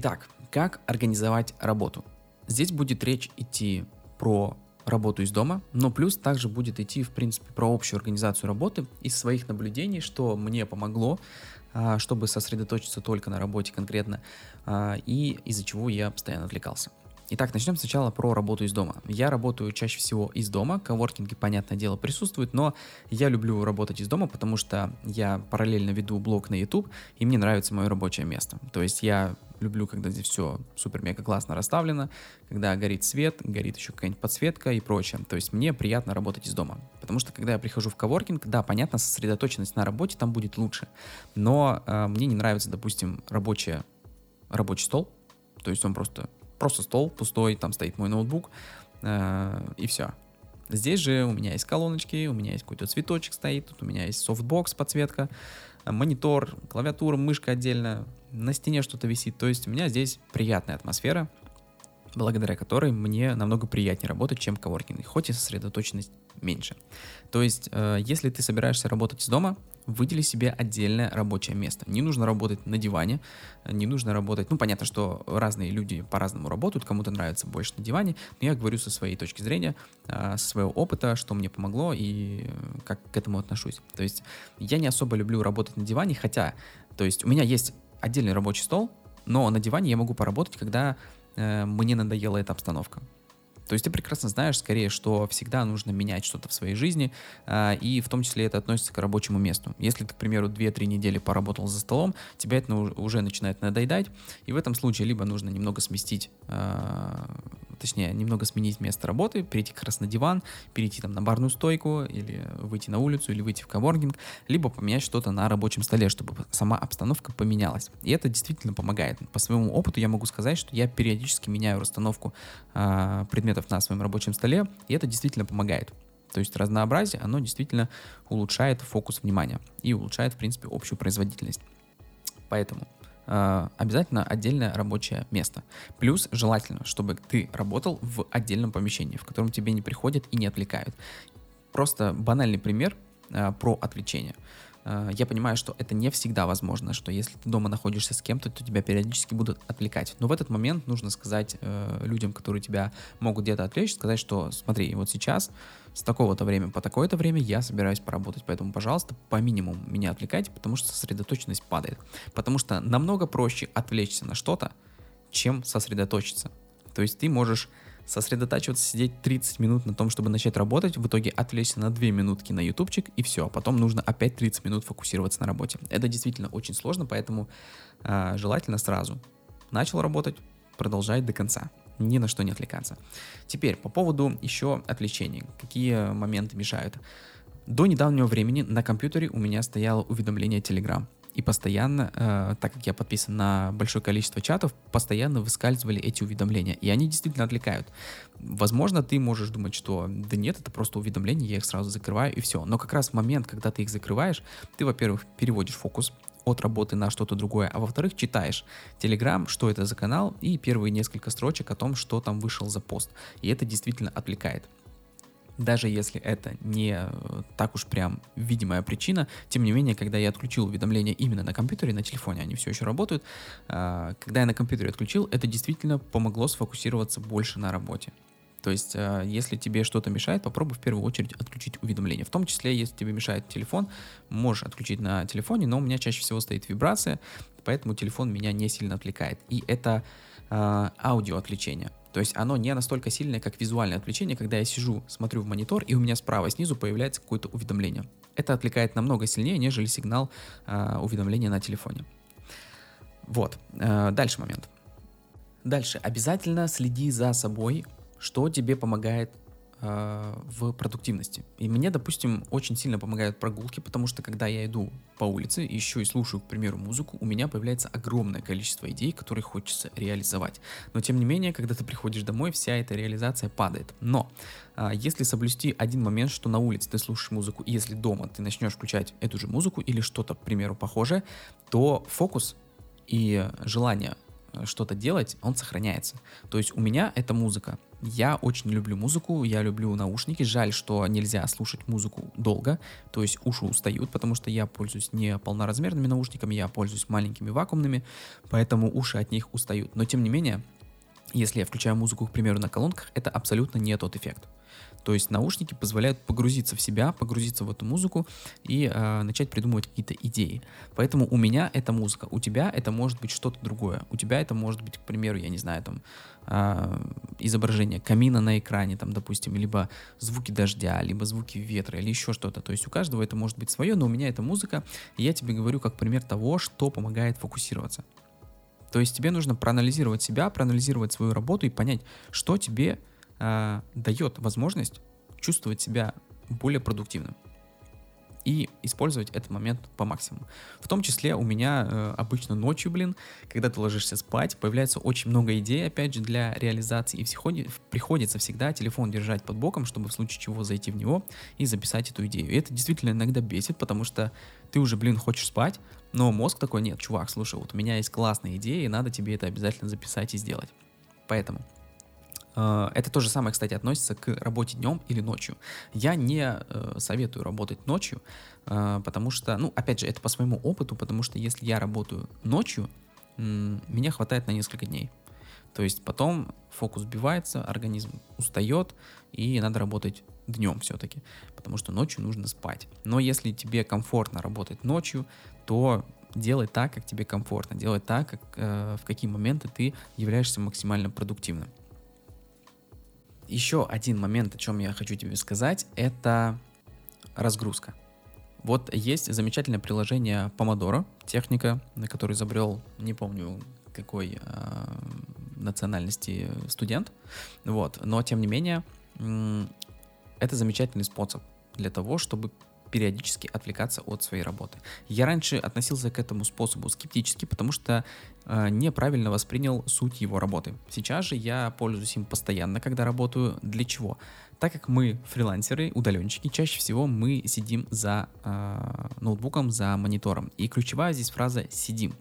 Итак, как организовать работу? Здесь будет речь идти про работу из дома, но плюс также будет идти, в принципе, про общую организацию работы из своих наблюдений, что мне помогло, а, чтобы сосредоточиться только на работе конкретно, а, и из-за чего я постоянно отвлекался. Итак, начнем сначала про работу из дома. Я работаю чаще всего из дома, коворкинги, понятное дело, присутствуют, но я люблю работать из дома, потому что я параллельно веду блог на YouTube, и мне нравится мое рабочее место. То есть я люблю, когда здесь все супер-мега классно расставлено, когда горит свет, горит еще какая-нибудь подсветка и прочее. То есть мне приятно работать из дома. Потому что когда я прихожу в коворкинг, да, понятно, сосредоточенность на работе там будет лучше. Но э, мне не нравится, допустим, рабочая, рабочий стол. То есть он просто просто стол пустой, там стоит мой ноутбук, э, и все. Здесь же у меня есть колоночки, у меня есть какой-то цветочек стоит, тут у меня есть софтбокс, подсветка, монитор, клавиатура, мышка отдельно, на стене что-то висит. То есть у меня здесь приятная атмосфера, благодаря которой мне намного приятнее работать, чем в хоть и сосредоточенность меньше. То есть, э, если ты собираешься работать из дома, выдели себе отдельное рабочее место. Не нужно работать на диване, не нужно работать... Ну, понятно, что разные люди по-разному работают, кому-то нравится больше на диване, но я говорю со своей точки зрения, э, со своего опыта, что мне помогло и как к этому отношусь. То есть, я не особо люблю работать на диване, хотя, то есть, у меня есть отдельный рабочий стол, но на диване я могу поработать, когда э, мне надоела эта обстановка. То есть ты прекрасно знаешь, скорее, что всегда нужно менять что-то в своей жизни, э, и в том числе это относится к рабочему месту. Если ты, к примеру, 2-3 недели поработал за столом, тебя это уже начинает надоедать, и в этом случае либо нужно немного сместить э, точнее, немного сменить место работы, перейти как раз на диван, перейти там на барную стойку, или выйти на улицу, или выйти в коворкинг, либо поменять что-то на рабочем столе, чтобы сама обстановка поменялась. И это действительно помогает. По своему опыту я могу сказать, что я периодически меняю расстановку э, предметов на своем рабочем столе, и это действительно помогает. То есть разнообразие, оно действительно улучшает фокус внимания и улучшает, в принципе, общую производительность. Поэтому Э, обязательно отдельное рабочее место. Плюс желательно, чтобы ты работал в отдельном помещении, в котором тебе не приходят и не отвлекают. Просто банальный пример э, про отвлечение. Э, я понимаю, что это не всегда возможно, что если ты дома находишься с кем-то, то тебя периодически будут отвлекать. Но в этот момент нужно сказать э, людям, которые тебя могут где-то отвлечь, сказать, что смотри, вот сейчас с такого-то времени по такое-то время я собираюсь поработать, поэтому, пожалуйста, по минимуму меня отвлекайте, потому что сосредоточенность падает. Потому что намного проще отвлечься на что-то, чем сосредоточиться. То есть ты можешь сосредотачиваться, сидеть 30 минут на том, чтобы начать работать, в итоге отвлечься на 2 минутки на ютубчик и все, а потом нужно опять 30 минут фокусироваться на работе. Это действительно очень сложно, поэтому э, желательно сразу начал работать, продолжать до конца ни на что не отвлекаться. Теперь, по поводу еще отвлечений. Какие моменты мешают? До недавнего времени на компьютере у меня стояло уведомление Telegram. И постоянно, э, так как я подписан на большое количество чатов, постоянно выскальзывали эти уведомления. И они действительно отвлекают. Возможно, ты можешь думать, что да нет, это просто уведомления, я их сразу закрываю и все. Но как раз в момент, когда ты их закрываешь, ты, во-первых, переводишь фокус от работы на что-то другое, а во-вторых, читаешь Telegram, что это за канал, и первые несколько строчек о том, что там вышел за пост. И это действительно отвлекает. Даже если это не э, так уж прям видимая причина, тем не менее, когда я отключил уведомления именно на компьютере, на телефоне, они все еще работают, а, когда я на компьютере отключил, это действительно помогло сфокусироваться больше на работе. То есть, э, если тебе что-то мешает, попробуй в первую очередь отключить уведомления. В том числе, если тебе мешает телефон, можешь отключить на телефоне, но у меня чаще всего стоит вибрация, поэтому телефон меня не сильно отвлекает. И это э, аудио отвлечение. То есть оно не настолько сильное, как визуальное отвлечение, когда я сижу, смотрю в монитор, и у меня справа снизу появляется какое-то уведомление. Это отвлекает намного сильнее, нежели сигнал э, уведомления на телефоне. Вот. Э, дальше момент. Дальше. Обязательно следи за собой что тебе помогает в продуктивности. И мне, допустим, очень сильно помогают прогулки, потому что когда я иду по улице, еще и слушаю, к примеру, музыку, у меня появляется огромное количество идей, которые хочется реализовать. Но тем не менее, когда ты приходишь домой, вся эта реализация падает. Но э, если соблюсти один момент, что на улице ты слушаешь музыку, и если дома ты начнешь включать эту же музыку или что-то, к примеру, похожее, то фокус и желание э, что-то делать, он сохраняется. То есть у меня это музыка. Я очень люблю музыку, я люблю наушники. Жаль, что нельзя слушать музыку долго, то есть уши устают, потому что я пользуюсь не полноразмерными наушниками, я пользуюсь маленькими вакуумными, поэтому уши от них устают. Но тем не менее, если я включаю музыку, к примеру, на колонках, это абсолютно не тот эффект. То есть наушники позволяют погрузиться в себя, погрузиться в эту музыку и э, начать придумывать какие-то идеи. Поэтому у меня это музыка, у тебя это может быть что-то другое. У тебя это может быть, к примеру, я не знаю, там э, изображение камина на экране, там, допустим, либо звуки дождя, либо звуки ветра, или еще что-то. То есть у каждого это может быть свое, но у меня это музыка, и я тебе говорю как пример того, что помогает фокусироваться. То есть тебе нужно проанализировать себя, проанализировать свою работу и понять, что тебе э, дает возможность чувствовать себя более продуктивным и использовать этот момент по максимуму. В том числе у меня э, обычно ночью, блин, когда ты ложишься спать, появляется очень много идей, опять же, для реализации, и всеходи, приходится всегда телефон держать под боком, чтобы в случае чего зайти в него и записать эту идею. И это действительно иногда бесит, потому что ты уже, блин, хочешь спать, но мозг такой, нет, чувак, слушай, вот у меня есть классная идея, и надо тебе это обязательно записать и сделать. Поэтому э, это то же самое, кстати, относится к работе днем или ночью. Я не э, советую работать ночью, э, потому что, ну, опять же, это по своему опыту, потому что если я работаю ночью, меня хватает на несколько дней. То есть потом фокус сбивается, организм устает, и надо работать днем все-таки, потому что ночью нужно спать. Но если тебе комфортно работать ночью, то делай так, как тебе комфортно, делай так, как, э, в какие моменты ты являешься максимально продуктивным. Еще один момент, о чем я хочу тебе сказать, это разгрузка. Вот есть замечательное приложение Pomodoro, техника, на которой изобрел, не помню какой э, национальности студент, вот, но тем не менее это замечательный способ для того, чтобы периодически отвлекаться от своей работы. Я раньше относился к этому способу скептически, потому что э, неправильно воспринял суть его работы. Сейчас же я пользуюсь им постоянно, когда работаю. Для чего? Так как мы фрилансеры, удаленщики, чаще всего мы сидим за э, ноутбуком, за монитором. И ключевая здесь фраза «сидим».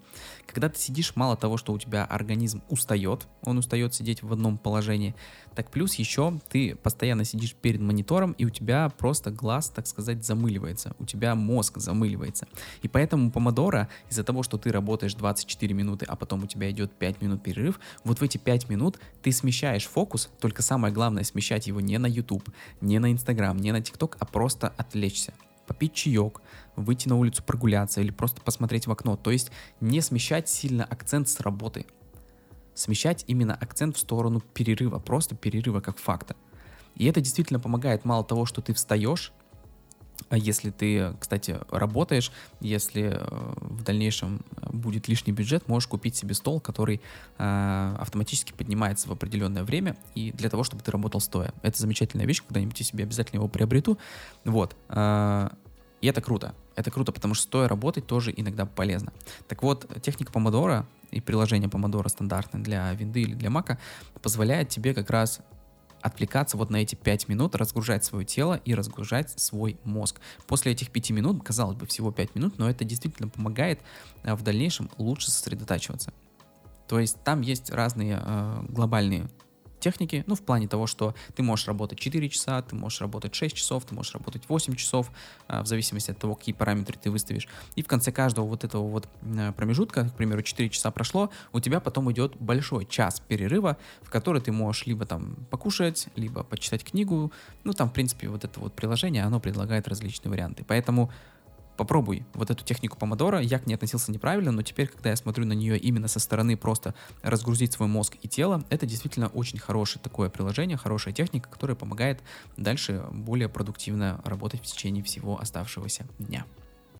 Когда ты сидишь, мало того, что у тебя организм устает, он устает сидеть в одном положении, так плюс еще ты постоянно сидишь перед монитором, и у тебя просто глаз, так сказать, замыливается, у тебя мозг замыливается. И поэтому помодора, из-за того, что ты работаешь 24 минуты, а потом у тебя идет 5 минут перерыв, вот в эти 5 минут ты смещаешь фокус, только самое главное смещать его не на YouTube, не на Instagram, не на TikTok, а просто отвлечься попить чаек, выйти на улицу прогуляться или просто посмотреть в окно. То есть не смещать сильно акцент с работы. Смещать именно акцент в сторону перерыва, просто перерыва как факта. И это действительно помогает мало того, что ты встаешь, а если ты, кстати, работаешь, если э, в дальнейшем будет лишний бюджет, можешь купить себе стол, который э, автоматически поднимается в определенное время, и для того, чтобы ты работал стоя. Это замечательная вещь, когда-нибудь я себе обязательно его приобрету. Вот. Э, и это круто. Это круто, потому что стоя работать тоже иногда полезно. Так вот, техника помодора и приложение помодора стандартное для винды или для мака позволяет тебе как раз отвлекаться вот на эти 5 минут, разгружать свое тело и разгружать свой мозг. После этих 5 минут, казалось бы, всего 5 минут, но это действительно помогает э, в дальнейшем лучше сосредотачиваться. То есть там есть разные э, глобальные техники, ну, в плане того, что ты можешь работать 4 часа, ты можешь работать 6 часов, ты можешь работать 8 часов, а, в зависимости от того, какие параметры ты выставишь. И в конце каждого вот этого вот э, промежутка, к примеру, 4 часа прошло, у тебя потом идет большой час перерыва, в который ты можешь либо там покушать, либо почитать книгу. Ну, там, в принципе, вот это вот приложение, оно предлагает различные варианты. Поэтому попробуй вот эту технику помодора. Я к ней относился неправильно, но теперь, когда я смотрю на нее именно со стороны просто разгрузить свой мозг и тело, это действительно очень хорошее такое приложение, хорошая техника, которая помогает дальше более продуктивно работать в течение всего оставшегося дня.